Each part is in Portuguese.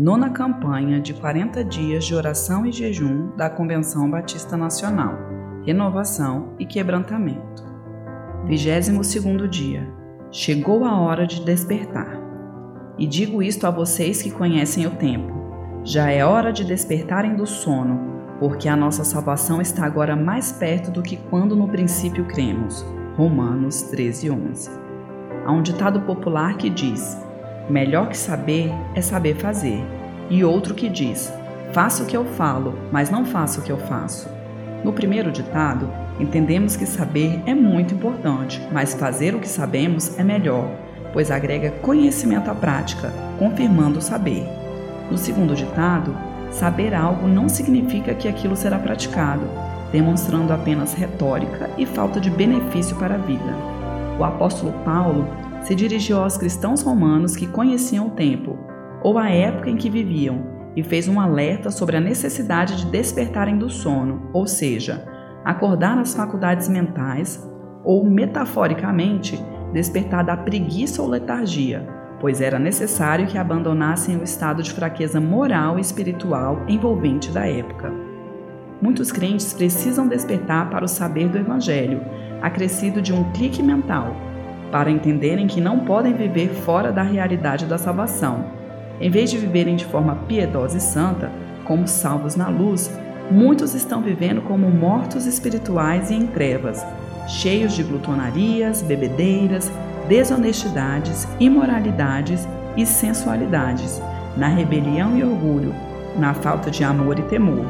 nona campanha de 40 dias de oração e jejum da Convenção Batista Nacional, renovação e quebrantamento. 22 dia. Chegou a hora de despertar. E digo isto a vocês que conhecem o tempo. Já é hora de despertarem do sono, porque a nossa salvação está agora mais perto do que quando no princípio cremos. Romanos 13, 11. Há um ditado popular que diz: Melhor que saber é saber fazer. E outro que diz: Faça o que eu falo, mas não faça o que eu faço. No primeiro ditado, entendemos que saber é muito importante, mas fazer o que sabemos é melhor, pois agrega conhecimento à prática, confirmando o saber. No segundo ditado, saber algo não significa que aquilo será praticado, demonstrando apenas retórica e falta de benefício para a vida. O apóstolo Paulo se dirigiu aos cristãos romanos que conheciam o tempo, ou a época em que viviam, e fez um alerta sobre a necessidade de despertarem do sono, ou seja, acordar nas faculdades mentais, ou metaforicamente, despertar da preguiça ou letargia, pois era necessário que abandonassem o estado de fraqueza moral e espiritual envolvente da época. Muitos crentes precisam despertar para o saber do Evangelho, acrescido de um clique mental, para entenderem que não podem viver fora da realidade da salvação. Em vez de viverem de forma piedosa e santa, como salvos na luz, muitos estão vivendo como mortos espirituais e em trevas, cheios de glutonarias, bebedeiras, desonestidades, imoralidades e sensualidades, na rebelião e orgulho, na falta de amor e temor.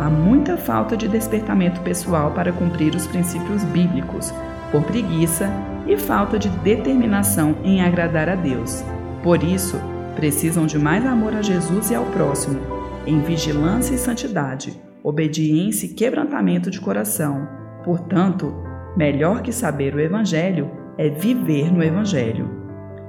Há muita falta de despertamento pessoal para cumprir os princípios bíblicos, por preguiça e falta de determinação em agradar a Deus. Por isso, precisam de mais amor a Jesus e ao próximo, em vigilância e santidade, obediência e quebrantamento de coração. Portanto, melhor que saber o Evangelho é viver no Evangelho.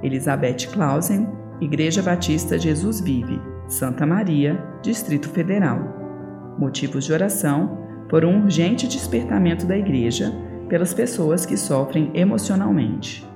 Elizabeth Clausen, Igreja Batista Jesus Vive, Santa Maria, Distrito Federal. Motivos de oração por um urgente despertamento da Igreja pelas pessoas que sofrem emocionalmente.